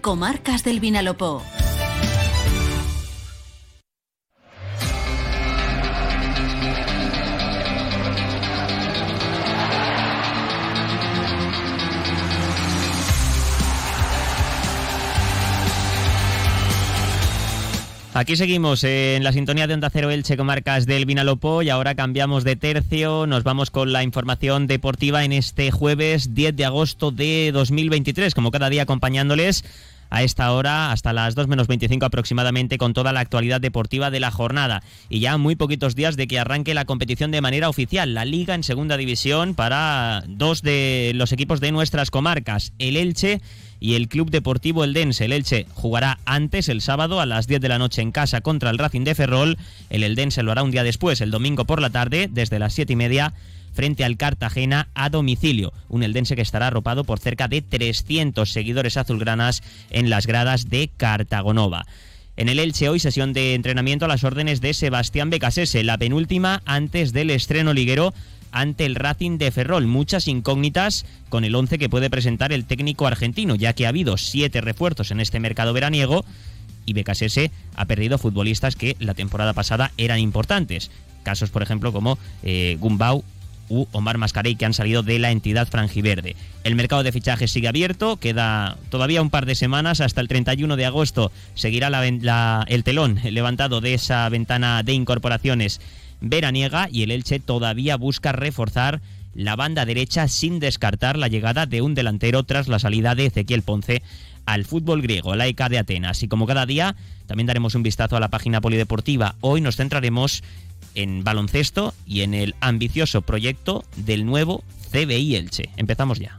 Comarcas del Vinalopó. Aquí seguimos en la sintonía de Onda Cero Elche Comarcas del Vinalopó y ahora cambiamos de tercio, nos vamos con la información deportiva en este jueves 10 de agosto de 2023, como cada día acompañándoles a esta hora hasta las 2 menos 25 aproximadamente con toda la actualidad deportiva de la jornada y ya muy poquitos días de que arranque la competición de manera oficial, la liga en segunda división para dos de los equipos de nuestras comarcas, el Elche y el Club Deportivo Eldense. El Elche jugará antes el sábado a las 10 de la noche en casa contra el Racing de Ferrol. El Eldense lo hará un día después, el domingo por la tarde, desde las 7 y media frente al Cartagena a domicilio. Un Eldense que estará arropado por cerca de 300 seguidores azulgranas en las gradas de Cartagonova. En el Elche hoy sesión de entrenamiento a las órdenes de Sebastián Becasese, la penúltima antes del estreno liguero ante el Racing de Ferrol. Muchas incógnitas con el 11 que puede presentar el técnico argentino, ya que ha habido siete refuerzos en este mercado veraniego y Becasese ha perdido futbolistas que la temporada pasada eran importantes. Casos, por ejemplo, como eh, Gumbau u Omar Mascarey, que han salido de la entidad franjiverde. El mercado de fichajes sigue abierto, queda todavía un par de semanas, hasta el 31 de agosto seguirá el telón levantado de esa ventana de incorporaciones veraniega y el Elche todavía busca reforzar la banda derecha sin descartar la llegada de un delantero tras la salida de Ezequiel Ponce al fútbol griego, la ECA de Atenas. Y como cada día, también daremos un vistazo a la página polideportiva. Hoy nos centraremos en baloncesto y en el ambicioso proyecto del nuevo CBI Elche. Empezamos ya.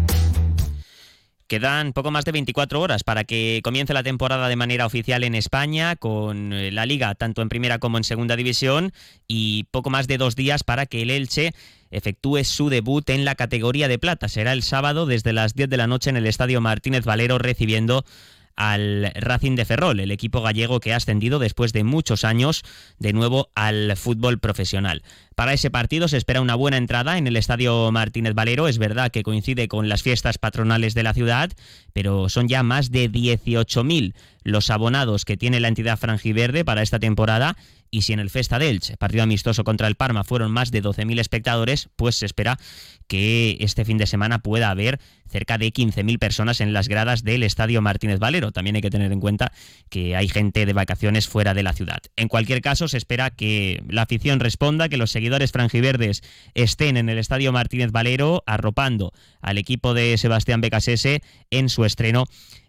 Quedan poco más de 24 horas para que comience la temporada de manera oficial en España con eh, la liga tanto en primera como en segunda división y poco más de dos días para que el Elche efectúe su debut en la categoría de plata. Será el sábado desde las 10 de la noche en el Estadio Martínez Valero recibiendo al Racing de Ferrol, el equipo gallego que ha ascendido después de muchos años de nuevo al fútbol profesional. Para ese partido se espera una buena entrada en el Estadio Martínez Valero. Es verdad que coincide con las fiestas patronales de la ciudad, pero son ya más de 18.000 los abonados que tiene la entidad franjiverde para esta temporada y si en el Festa de Elche, partido amistoso contra el Parma, fueron más de 12.000 espectadores, pues se espera que este fin de semana pueda haber cerca de 15.000 personas en las gradas del Estadio Martínez Valero. También hay que tener en cuenta que hay gente de vacaciones fuera de la ciudad. En cualquier caso, se espera que la afición responda, que los seguidores franjiverdes estén en el Estadio Martínez Valero arropando al equipo de Sebastián Becasese en su estreno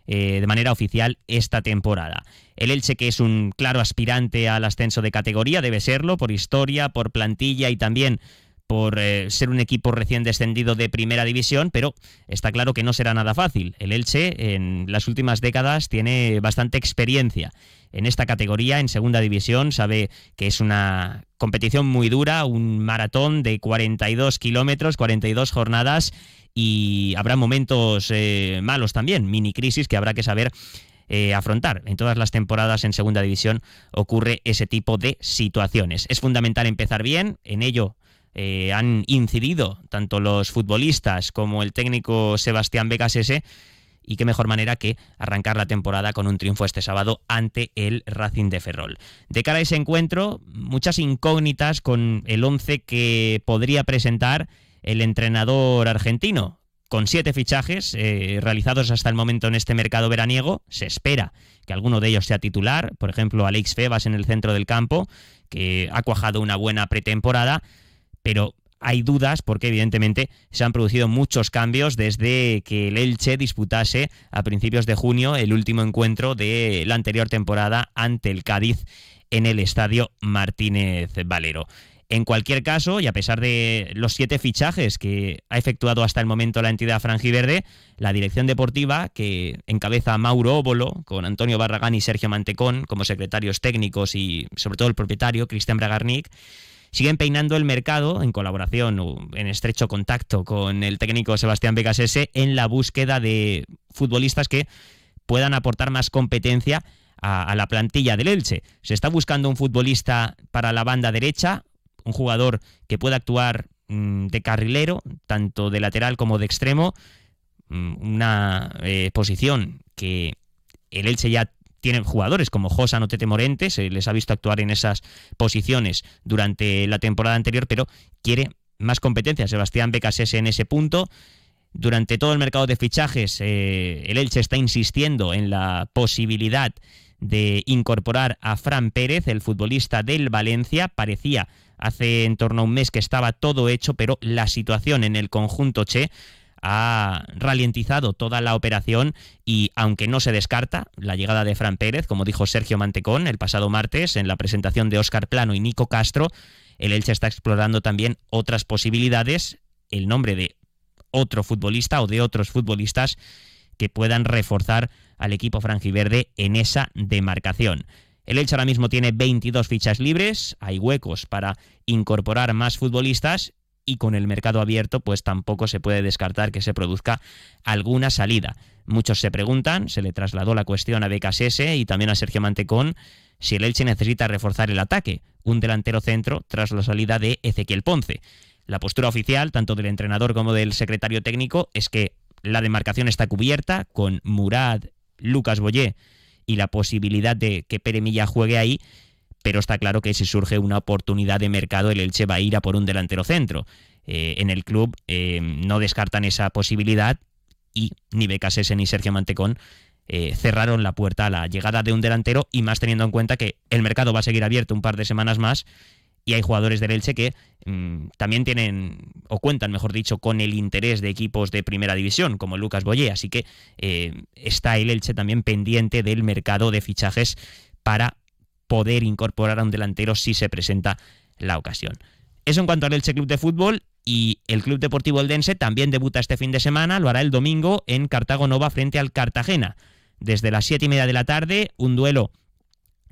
eh, de manera oficial esta temporada. El Elche, que es un claro aspirante al ascenso de categoría, debe serlo por historia, por plantilla y también por eh, ser un equipo recién descendido de primera división, pero está claro que no será nada fácil. El Elche en las últimas décadas tiene bastante experiencia en esta categoría, en segunda división, sabe que es una competición muy dura, un maratón de 42 kilómetros, 42 jornadas y habrá momentos eh, malos también, mini crisis que habrá que saber eh, afrontar. En todas las temporadas en segunda división ocurre ese tipo de situaciones. Es fundamental empezar bien, en ello eh, han incidido tanto los futbolistas como el técnico Sebastián Becasese y qué mejor manera que arrancar la temporada con un triunfo este sábado ante el Racing de Ferrol. De cara a ese encuentro, muchas incógnitas con el 11 que podría presentar el entrenador argentino. Con siete fichajes eh, realizados hasta el momento en este mercado veraniego, se espera que alguno de ellos sea titular. Por ejemplo, Alex Febas en el centro del campo, que ha cuajado una buena pretemporada, pero hay dudas porque evidentemente se han producido muchos cambios desde que el Elche disputase a principios de junio el último encuentro de la anterior temporada ante el Cádiz en el estadio Martínez Valero. En cualquier caso, y a pesar de los siete fichajes que ha efectuado hasta el momento la entidad franjiverde, la dirección deportiva, que encabeza Mauro Óbolo, con Antonio Barragán y Sergio Mantecón como secretarios técnicos y sobre todo el propietario, Cristian Bragarnik, siguen peinando el mercado en colaboración o en estrecho contacto con el técnico Sebastián Becasese en la búsqueda de futbolistas que puedan aportar más competencia a, la plantilla del Elche. Se está buscando un futbolista para la banda derecha, un jugador que pueda actuar mm, de carrilero, tanto de lateral como de extremo, mm, una eh, posición que el Elche ya tiene jugadores como Josan o Tete Morente, les ha visto actuar en esas posiciones durante la temporada anterior, pero quiere más competencia. Sebastián Becasese en ese punto. Durante todo el mercado de fichajes, eh, el Elche está insistiendo en la posibilidad de incorporar a Fran Pérez, el futbolista del Valencia. Parecía hace en torno a un mes que estaba todo hecho, pero la situación en el conjunto Che ha ralentizado toda la operación y aunque no se descarta la llegada de Fran Pérez, como dijo Sergio Mantecón el pasado martes en la presentación de Óscar Plano y Nico Castro, el Elche está explorando también otras posibilidades, el nombre de otro futbolista o de otros futbolistas que puedan reforzar al equipo franjiverde en esa demarcación. El Elche ahora mismo tiene 22 fichas libres, hay huecos para incorporar más futbolistas y con el mercado abierto pues tampoco se puede descartar que se produzca alguna salida. Muchos se preguntan, se le trasladó la cuestión a Becasese y también a Sergio Mantecón si el Elche necesita reforzar el ataque, un delantero centro tras la salida de Ezequiel Ponce. La postura oficial, tanto del entrenador como del secretario técnico, es que la demarcación está cubierta con Murad, Lucas Boyé y la posibilidad de que Pere Milla juegue ahí, pero está claro que si surge una oportunidad de mercado, el Elche va a ir a por un delantero centro. Eh, en el club eh, no descartan esa posibilidad y ni Becasese ni Sergio Mantecón eh, cerraron la puerta a la llegada de un delantero y más teniendo en cuenta que el mercado va a seguir abierto un par de semanas más y hay jugadores del Elche que mm, también tienen, o cuentan, mejor dicho, con el interés de equipos de primera división, como Lucas Boyé. Así que está el Elche también pendiente del mercado de fichajes para poder incorporar a un delantero si se presenta la ocasión. Eso en cuanto al Elche Club de Fútbol y el Club Deportivo Eldense también debuta este fin de semana, lo hará el domingo en Cartago Nova frente al Cartagena. Desde las siete y media de la tarde, un duelo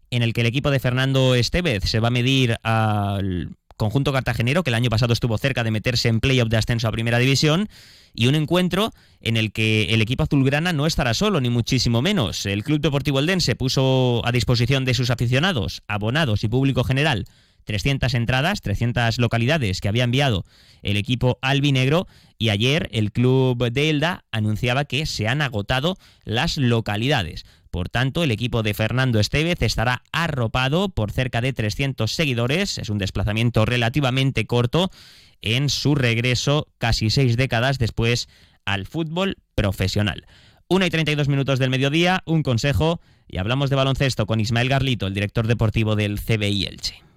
en el que el equipo de Fernando Estevez se va a medir al conjunto cartagenero, que el año pasado estuvo cerca de meterse en playoff de ascenso a Primera División, y un encuentro en el que el equipo azulgrana no estará solo, ni muchísimo menos. El Club Deportivo Eldense puso a disposición de sus aficionados, abonados y público general 300 entradas, 300 localidades que había enviado el equipo albinegro y ayer el club de Elda anunciaba que se han agotado las localidades. Por tanto, el equipo de Fernando Estevez estará arropado por cerca de 300 seguidores. Es un desplazamiento relativamente corto en su regreso casi seis décadas después al fútbol profesional. 1 y 32 minutos del mediodía, un consejo y hablamos de baloncesto con Ismael Garlito, el director deportivo del CBI Elche.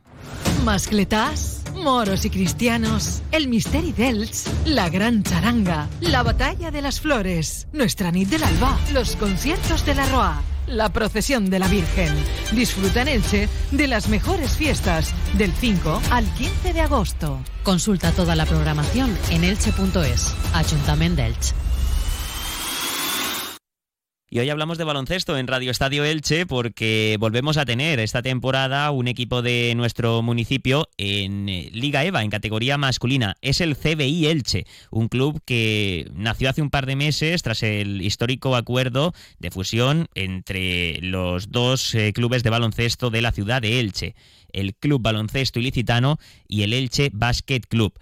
Mascletás, moros y cristianos, el misteri d'Elx, la gran charanga, la batalla de las flores, nuestra nit del alba, los conciertos de la Roa, la procesión de la Virgen. Disfruta en Elche de las mejores fiestas del 5 al 15 de agosto. Consulta toda la programación en elche.es. Ayuntamiento de. Y hoy hablamos de baloncesto en Radio Estadio Elche porque volvemos a tener esta temporada un equipo de nuestro municipio en eh, Liga EVA, en categoría masculina. Es el CBI Elche, un club que nació hace un par de meses tras el histórico acuerdo de fusión entre los dos eh, clubes de baloncesto de la ciudad de Elche, el Club Baloncesto Ilicitano y el Elche Basket Club.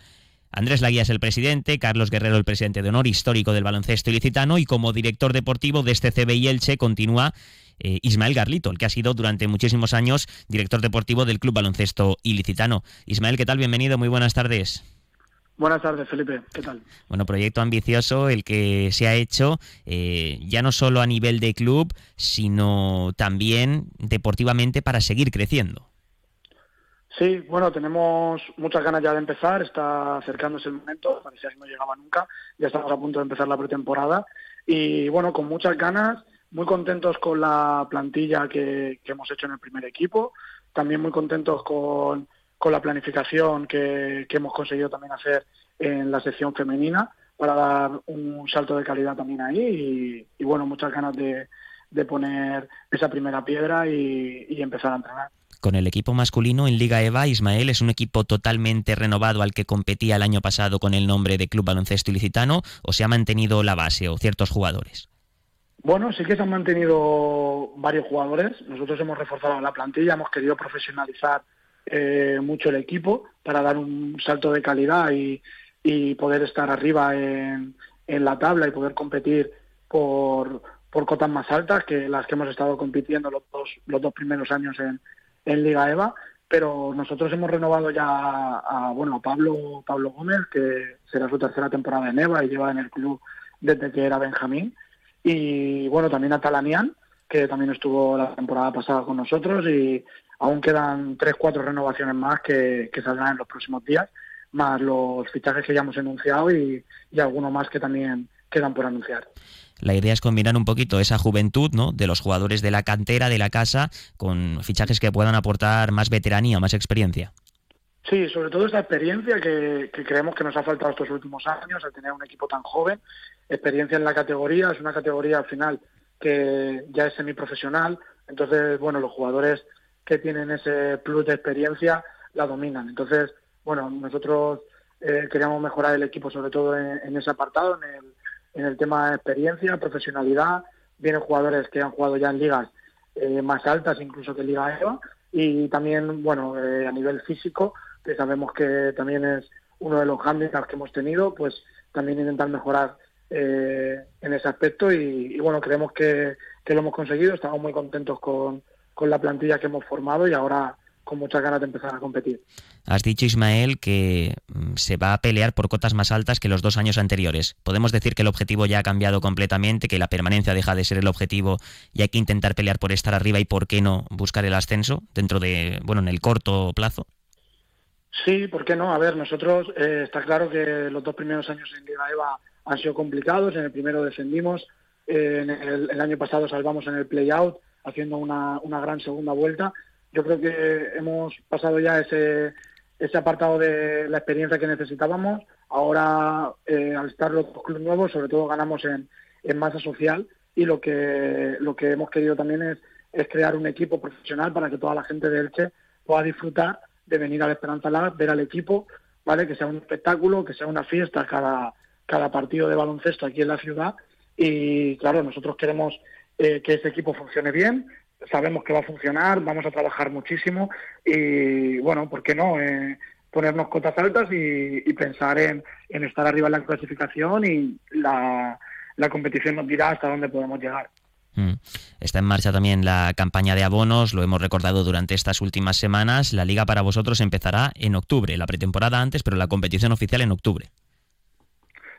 Andrés Laguía es el presidente, Carlos Guerrero el presidente de honor histórico del baloncesto ilicitano y como director deportivo de este CBI Elche continúa eh, Ismael Garlito, el que ha sido durante muchísimos años director deportivo del Club Baloncesto Ilicitano. Ismael, ¿qué tal? Bienvenido, muy buenas tardes. Buenas tardes, Felipe. ¿Qué tal? Bueno, proyecto ambicioso el que se ha hecho, eh, ya no solo a nivel de club, sino también deportivamente para seguir creciendo. Sí, bueno, tenemos muchas ganas ya de empezar, está acercándose el momento, parecía que no llegaba nunca, ya estamos a punto de empezar la pretemporada y bueno, con muchas ganas, muy contentos con la plantilla que, hemos hecho en el primer equipo, también muy contentos con, con la planificación que, hemos conseguido también hacer en la sección femenina para dar un salto de calidad también ahí y, bueno, muchas ganas de, poner esa primera piedra y empezar a entrenar. Con el equipo masculino en Liga EVA, Ismael es un equipo totalmente renovado al que competía el año pasado con el nombre de Club Baloncesto Ilicitano o se ha mantenido la base o ciertos jugadores. Bueno, sí que se han mantenido varios jugadores. Nosotros hemos reforzado la plantilla, hemos querido profesionalizar eh, mucho el equipo para dar un salto de calidad y, poder estar arriba en, la tabla y poder competir por, por cotas más altas que las que hemos estado compitiendo los dos, los dos primeros años en, en Liga EVA, pero nosotros hemos renovado ya a, bueno, Pablo, Pablo Gómez, que será su tercera temporada en EVA y lleva en el club desde que era Benjamín, y bueno, también a Talanian, que también estuvo la temporada pasada con nosotros y aún quedan tres, cuatro renovaciones más que, saldrán en los próximos días, más los fichajes que ya hemos anunciado y, y algunos más que también quedan por anunciar. La idea es combinar un poquito esa juventud ¿no? de los jugadores de la cantera, de la casa, con fichajes que puedan aportar más veteranía, más experiencia. Sí, sobre todo esa experiencia que, creemos que nos ha faltado estos últimos años, al tener un equipo tan joven, experiencia en la categoría, es una categoría al final que ya es semiprofesional, entonces, bueno, los jugadores que tienen ese plus de experiencia la dominan. Entonces, bueno, nosotros eh, queríamos mejorar el equipo sobre todo en ese apartado, en el, en el tema de experiencia, profesionalidad. Vienen jugadores que han jugado ya en ligas eh, más altas, incluso que Liga EVA, y también, bueno, eh, a nivel físico, que sabemos que también es uno de los handicaps que hemos tenido, pues también intentar mejorar eh, en ese aspecto. Y, bueno, creemos que, que, lo hemos conseguido, estamos muy contentos con, con la plantilla que hemos formado y ahora con muchas ganas de empezar a competir. Has dicho, Ismael, que mm, se va a pelear por cotas más altas que los dos años anteriores. ¿Podemos decir que el objetivo ya ha cambiado completamente, que la permanencia deja de ser el objetivo y hay que intentar pelear por estar arriba y por qué no buscar el ascenso dentro de, bueno, en el corto plazo? Sí, ¿por qué no? A ver, nosotros eh, está claro que los dos primeros años en Liga EVA han sido complicados. En el primero descendimos, eh, en el, año pasado salvamos en el play-out haciendo una, una gran segunda vuelta yo creo que hemos pasado ya ese, apartado de la experiencia que necesitábamos. Ahora, eh, al estar los clubes nuevos, sobre todo ganamos en, masa social y lo que, lo que hemos querido también es, es crear un equipo profesional para que toda la gente de Elche pueda disfrutar de venir al Esperanza Lab, ver al equipo, ¿vale? que sea un espectáculo, que sea una fiesta cada, cada partido de baloncesto aquí en la ciudad. Y claro, nosotros queremos eh, que ese equipo funcione bien, sabemos que va a funcionar, vamos a trabajar muchísimo y bueno, ¿por qué no? Eh, ponernos cotas altas y, pensar en, estar arriba en la clasificación y la, competición nos dirá hasta dónde podemos llegar. Mm. Está en marcha también la campaña de abonos, lo hemos recordado durante estas últimas semanas. La liga para vosotros empezará en octubre, la pretemporada antes, pero la competición oficial en octubre.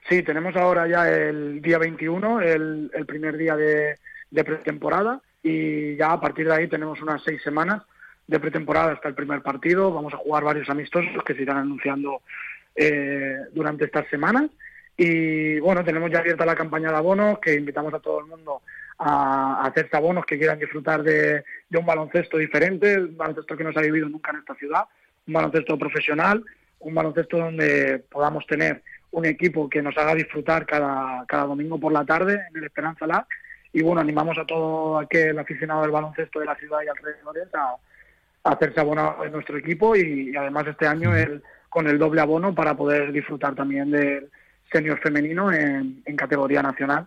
Sí, tenemos ahora ya el día 21, el, el primer día de pretemporada y ya a partir de ahí tenemos unas seis semanas de pretemporada hasta el primer partido. Vamos a jugar varios amistosos que se irán anunciando eh, durante estas semanas. Y bueno, tenemos ya abierta la campaña de abonos, que invitamos a todo el mundo a, hacerse abonos que quieran disfrutar de, un baloncesto diferente, un baloncesto que no se ha vivido nunca en esta ciudad, un baloncesto profesional, un baloncesto donde podamos tener un equipo que nos haga disfrutar cada, cada domingo por la tarde en el Esperanza Lab y bueno, animamos a todo aquel aficionado del baloncesto de la ciudad y alrededores a, hacerse abonado en nuestro equipo y, además este año el, con el doble abono para poder disfrutar también del senior femenino en, en categoría nacional.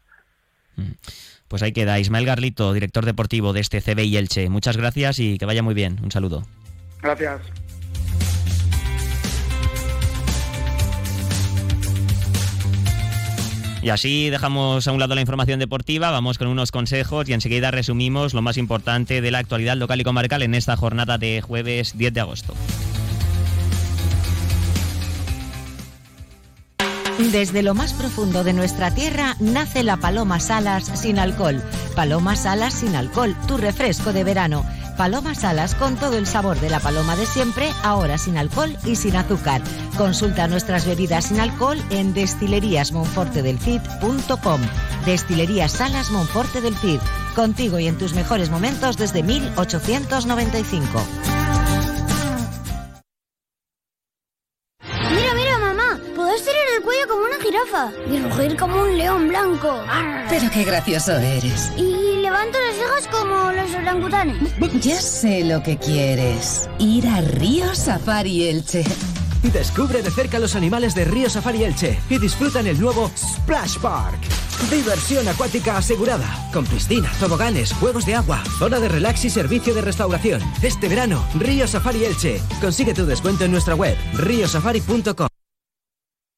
Pues ahí queda. Ismael Garlito, director deportivo de este CB y Elche. Muchas gracias y que vaya muy bien. Un saludo. Gracias. Y así dejamos a un lado la información deportiva, vamos con unos consejos y enseguida resumimos lo más importante de la actualidad local y comarcal en esta jornada de jueves 10 de agosto. Desde lo más profundo de nuestra tierra nace la Paloma Salas sin alcohol. Paloma Salas sin alcohol, tu refresco de verano Paloma Salas con todo el sabor de la paloma de siempre, ahora sin alcohol y sin azúcar. Consulta nuestras bebidas sin alcohol en destileríasmonfortedelcid.com. Destilerías Salas Monforte del Cid, contigo y en tus mejores momentos desde 1895. Mira, mira, mamá, puedo estirar el cuello como una jirafa y rugir como un león blanco. Pero qué gracioso eres levanto las cejas como los orangutanes. Ya sé lo que quieres. Ir a Río Safari Elche. Descubre de cerca los animales de Río Safari Elche y disfruta en el nuevo Splash Park. Diversión acuática asegurada, con piscina, toboganes, juegos de agua, zona de relax y servicio de restauración. Este verano, Río Safari Elche. Consigue tu descuento en nuestra web, riosafari.com.